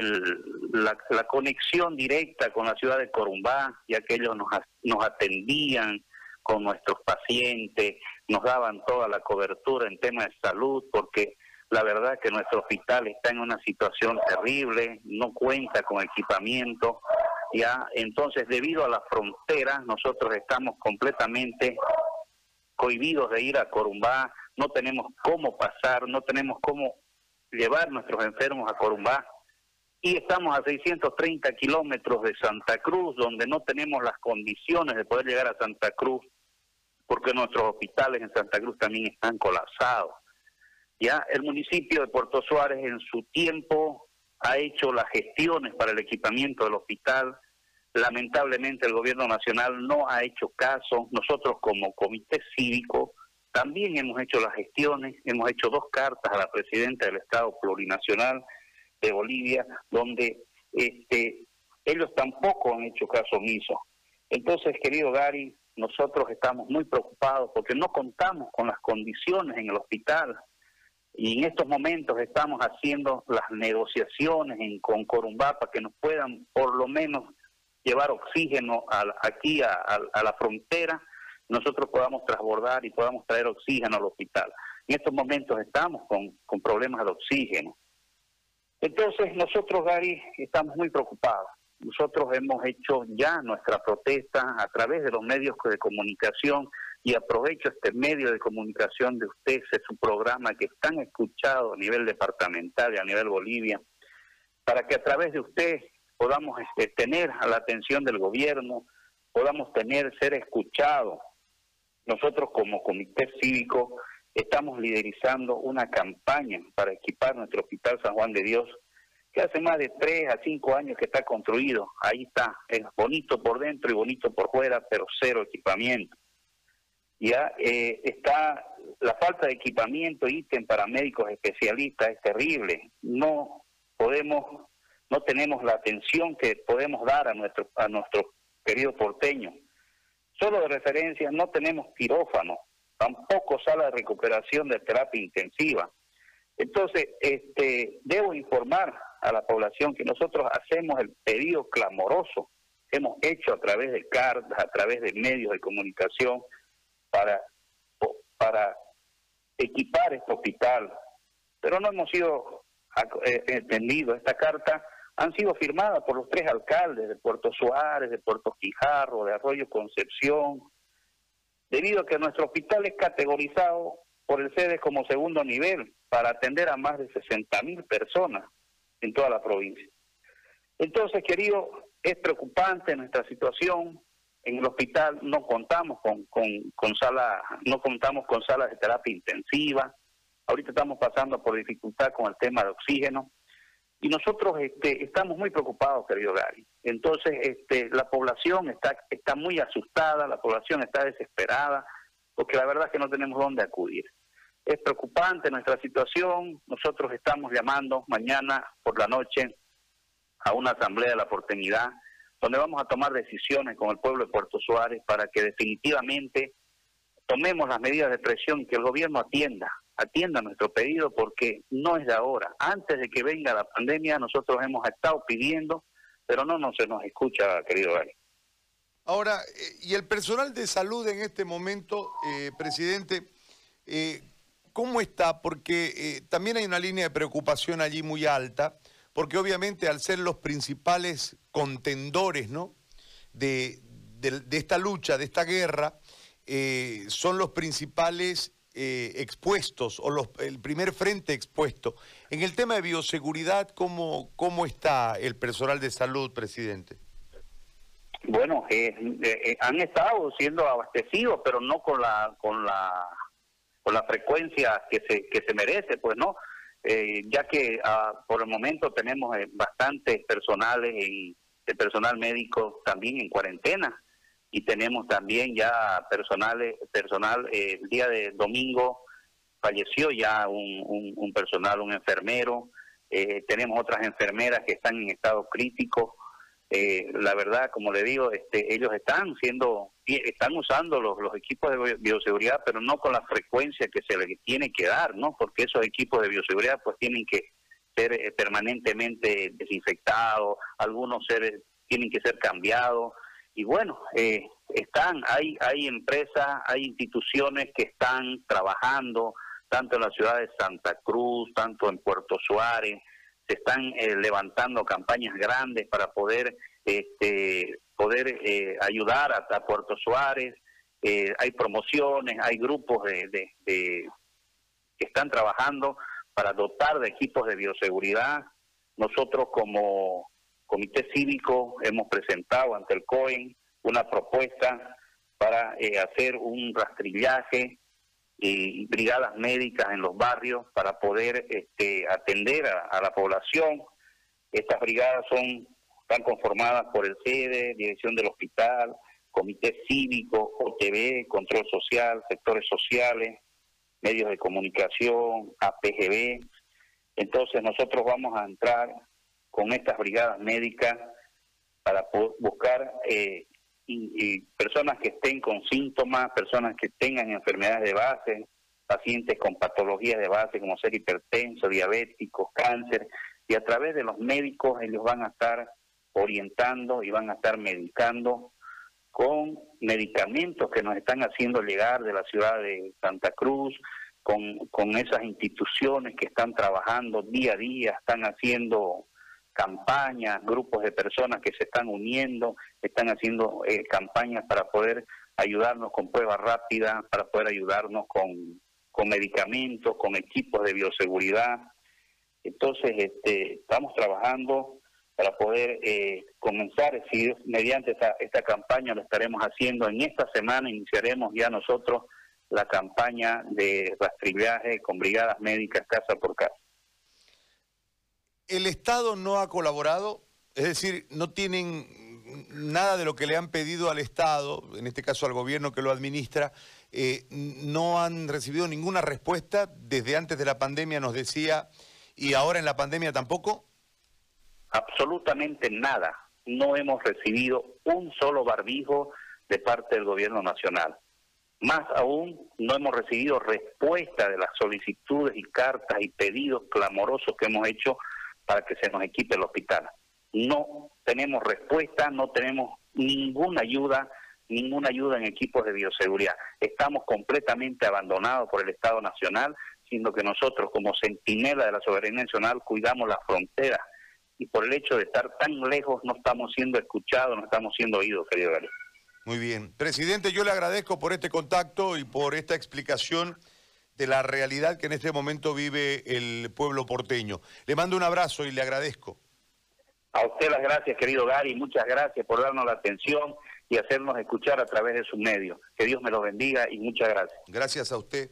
la, la, conexión directa con la ciudad de Corumbá, ya que ellos nos, nos atendían con nuestros pacientes, nos daban toda la cobertura en temas de salud, porque la verdad que nuestro hospital está en una situación terrible, no cuenta con equipamiento, ya. Entonces debido a las fronteras nosotros estamos completamente cohibidos de ir a Corumbá, no tenemos cómo pasar, no tenemos cómo llevar nuestros enfermos a Corumbá y estamos a 630 kilómetros de Santa Cruz, donde no tenemos las condiciones de poder llegar a Santa Cruz, porque nuestros hospitales en Santa Cruz también están colapsados. Ya el municipio de Puerto Suárez en su tiempo ha hecho las gestiones para el equipamiento del hospital. Lamentablemente el gobierno nacional no ha hecho caso. Nosotros como comité cívico también hemos hecho las gestiones, hemos hecho dos cartas a la presidenta del Estado Plurinacional de Bolivia, donde este, ellos tampoco han hecho caso omiso. Entonces, querido Gary, nosotros estamos muy preocupados porque no contamos con las condiciones en el hospital y en estos momentos estamos haciendo las negociaciones con Corumbá para que nos puedan por lo menos llevar oxígeno aquí a la frontera nosotros podamos transbordar y podamos traer oxígeno al hospital. En estos momentos estamos con, problemas de oxígeno. Entonces nosotros, Gary, estamos muy preocupados. Nosotros hemos hecho ya nuestra protesta a través de los medios de comunicación y aprovecho este medio de comunicación de ustedes, su programa que están escuchado a nivel departamental y a nivel Bolivia, para que a través de usted podamos este, tener a la atención del gobierno, podamos tener, ser escuchados nosotros como comité cívico estamos liderizando una campaña para equipar nuestro Hospital San Juan de Dios, que hace más de tres a cinco años que está construido. Ahí está, es bonito por dentro y bonito por fuera, pero cero equipamiento. Ya eh, está la falta de equipamiento, ítem para médicos especialistas es terrible. No podemos, no tenemos la atención que podemos dar a nuestro a nuestro querido porteño. Solo de referencia, no tenemos quirófano, tampoco sala de recuperación de terapia intensiva. Entonces, este, debo informar a la población que nosotros hacemos el pedido clamoroso hemos hecho a través de cartas, a través de medios de comunicación para, para equipar este hospital. Pero no hemos sido eh, entendidos. Esta carta han sido firmadas por los tres alcaldes de Puerto Suárez, de Puerto Quijarro, de Arroyo Concepción, debido a que nuestro hospital es categorizado por el sede como segundo nivel para atender a más de 60 mil personas en toda la provincia. Entonces, querido, es preocupante nuestra situación. En el hospital no contamos con, con, con salas, no contamos con salas de terapia intensiva. Ahorita estamos pasando por dificultad con el tema de oxígeno y nosotros este, estamos muy preocupados, querido Gary. Entonces, este, la población está, está muy asustada, la población está desesperada, porque la verdad es que no tenemos dónde acudir. Es preocupante nuestra situación. Nosotros estamos llamando mañana por la noche a una asamblea de la oportunidad, donde vamos a tomar decisiones con el pueblo de Puerto Suárez para que definitivamente tomemos las medidas de presión que el gobierno atienda atienda nuestro pedido porque no es de ahora. Antes de que venga la pandemia nosotros hemos estado pidiendo, pero no, no se nos escucha, querido Gary. Ahora, eh, y el personal de salud en este momento, eh, presidente, eh, ¿cómo está? Porque también hay una línea de preocupación allí muy alta, porque obviamente al ser los principales contendores ¿no? de, de esta lucha, de esta guerra, son los principales eh, expuestos o los, el primer frente expuesto. En el tema de bioseguridad, ¿cómo, cómo está el personal de salud, presidente? Bueno, eh, eh, han estado siendo abastecidos, pero no con la con la con la frecuencia que se que se merece, pues no, ya que ah, por el momento tenemos bastantes personales y de personal médico también en cuarentena y tenemos también ya personal, personal eh, el día de domingo falleció ya un, un, personal, un enfermero, eh, tenemos otras enfermeras que están en estado crítico. Eh, la verdad, como le digo, este, ellos están siendo, están usando los, equipos de bioseguridad, pero no con la frecuencia que se les tiene que dar, ¿no? Porque esos equipos de bioseguridad pues tienen que ser eh, permanentemente desinfectados, algunos seres tienen que ser cambiados. Y bueno, eh, están, hay, hay empresas, hay instituciones que están trabajando, tanto en la ciudad de Santa Cruz, tanto en Puerto Suárez, se están eh, levantando campañas grandes para poder este, poder eh, ayudar a, Puerto Suárez. Eh, hay promociones, hay grupos de, que están trabajando para dotar de equipos de bioseguridad. Nosotros como Comité Cívico hemos presentado ante el COEN una propuesta para hacer un rastrillaje y brigadas médicas en los barrios para poder este, atender a, la población. Estas brigadas son están conformadas por el sede, dirección del hospital, comité cívico, OTV, control social, sectores sociales, medios de comunicación, APGB. Entonces nosotros vamos a entrar con estas brigadas médicas para buscar eh, y, personas que estén con síntomas, personas que tengan enfermedades de base, pacientes con patologías de base como ser hipertenso, diabéticos, cáncer, y a través de los médicos ellos van a estar orientando y van a estar medicando con medicamentos que nos están haciendo llegar de la ciudad de Santa Cruz, con, con esas instituciones que están trabajando día a día, están haciendo campañas, grupos de personas que se están uniendo, están haciendo eh, campañas para poder ayudarnos con pruebas rápidas, para poder ayudarnos con, con medicamentos, con equipos de bioseguridad. Entonces, este, estamos trabajando para poder eh, comenzar, si mediante esta, esta campaña lo estaremos haciendo en esta semana, iniciaremos ya nosotros la campaña de rastrillaje con brigadas médicas casa por casa el Estado no ha colaborado, es decir, no tienen nada de lo que le han pedido al Estado, en este caso al gobierno que lo administra, eh, no han recibido ninguna respuesta desde antes de la pandemia, nos decía, y ahora en la pandemia tampoco. Absolutamente nada. No hemos recibido un solo barbijo de parte del gobierno nacional. Más aún, no hemos recibido respuesta de las solicitudes y cartas y pedidos clamorosos que hemos hecho para que se nos equipe el hospital. No tenemos respuesta, no tenemos ninguna ayuda, ninguna ayuda en equipos de bioseguridad. Estamos completamente abandonados por el Estado Nacional, siendo que nosotros como centinela de la soberanía nacional cuidamos las fronteras y por el hecho de estar tan lejos no estamos siendo escuchados, no estamos siendo oídos, querido. Muy bien. Presidente, yo le agradezco por este contacto y por esta explicación de la realidad que en este momento vive el pueblo porteño. Le mando un abrazo y le agradezco. A usted las gracias, querido Gary, muchas gracias por darnos la atención y hacernos escuchar a través de sus medios. Que Dios me lo bendiga y muchas gracias. Gracias a usted.